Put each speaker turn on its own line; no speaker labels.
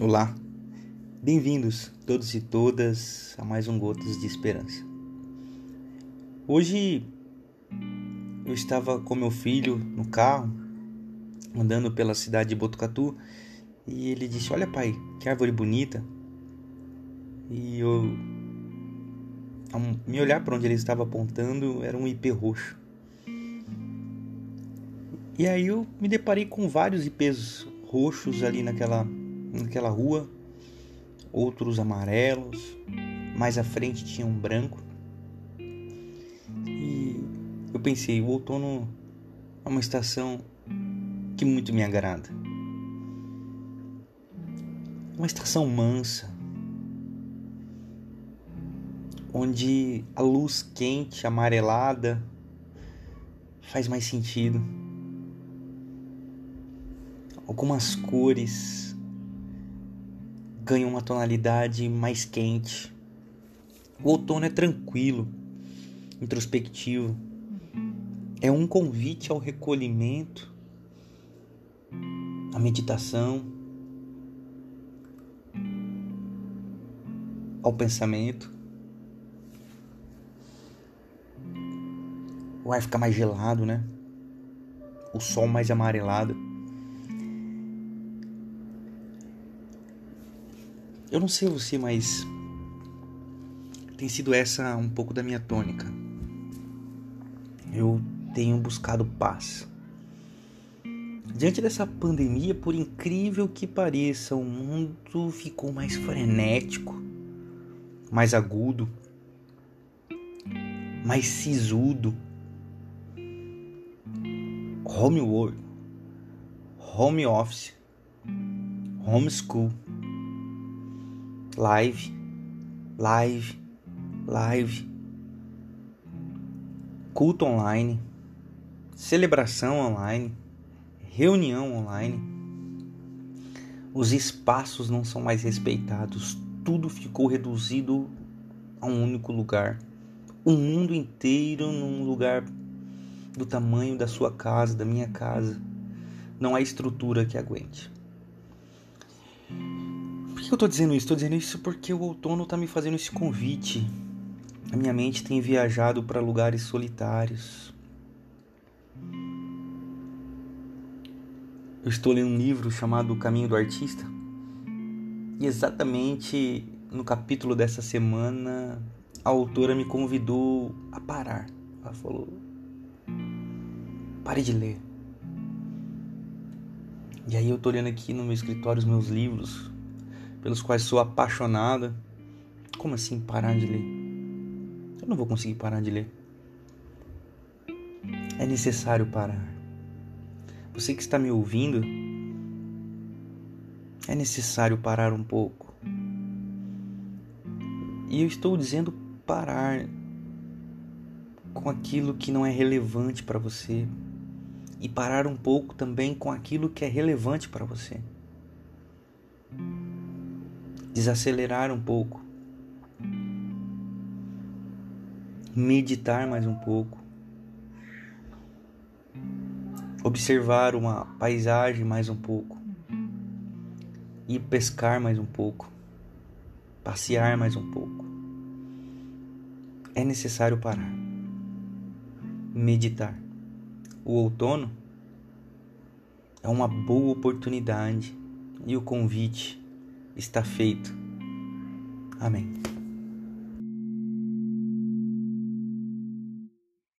Olá, bem-vindos todos e todas a mais um Gotas de Esperança. Hoje eu estava com meu filho no carro, andando pela cidade de Botucatu, e ele disse: Olha, pai, que árvore bonita. E eu, ao me olhar para onde ele estava apontando, era um ipê roxo. E aí eu me deparei com vários ipês roxos ali naquela, naquela rua, outros amarelos, mais à frente tinha um branco. E eu pensei, o outono é uma estação que muito me agrada. Uma estação mansa, onde a luz quente, amarelada, faz mais sentido algumas cores ganham uma tonalidade mais quente. O outono é tranquilo, introspectivo. É um convite ao recolhimento, à meditação, ao pensamento. O ar fica mais gelado, né? O sol mais amarelado. Eu não sei você, mas tem sido essa um pouco da minha tônica. Eu tenho buscado paz. Diante dessa pandemia, por incrível que pareça, o mundo ficou mais frenético, mais agudo, mais sisudo. Home work, home office, homeschool live, live, live, culto online, celebração online, reunião online. Os espaços não são mais respeitados, tudo ficou reduzido a um único lugar. O mundo inteiro num lugar do tamanho da sua casa, da minha casa. Não há estrutura que aguente que eu tô dizendo isso? Tô dizendo isso porque o outono tá me fazendo esse convite. A minha mente tem viajado para lugares solitários. Eu estou lendo um livro chamado O Caminho do Artista. E exatamente no capítulo dessa semana, a autora me convidou a parar. Ela falou: pare de ler. E aí eu tô olhando aqui no meu escritório os meus livros, pelos quais sou apaixonada. Como assim parar de ler? Eu não vou conseguir parar de ler. É necessário parar. Você que está me ouvindo, é necessário parar um pouco. E eu estou dizendo parar com aquilo que não é relevante para você e parar um pouco também com aquilo que é relevante para você desacelerar um pouco, meditar mais um pouco, observar uma paisagem mais um pouco, ir pescar mais um pouco, passear mais um pouco. É necessário parar, meditar. O outono é uma boa oportunidade e o convite está feito. Amém.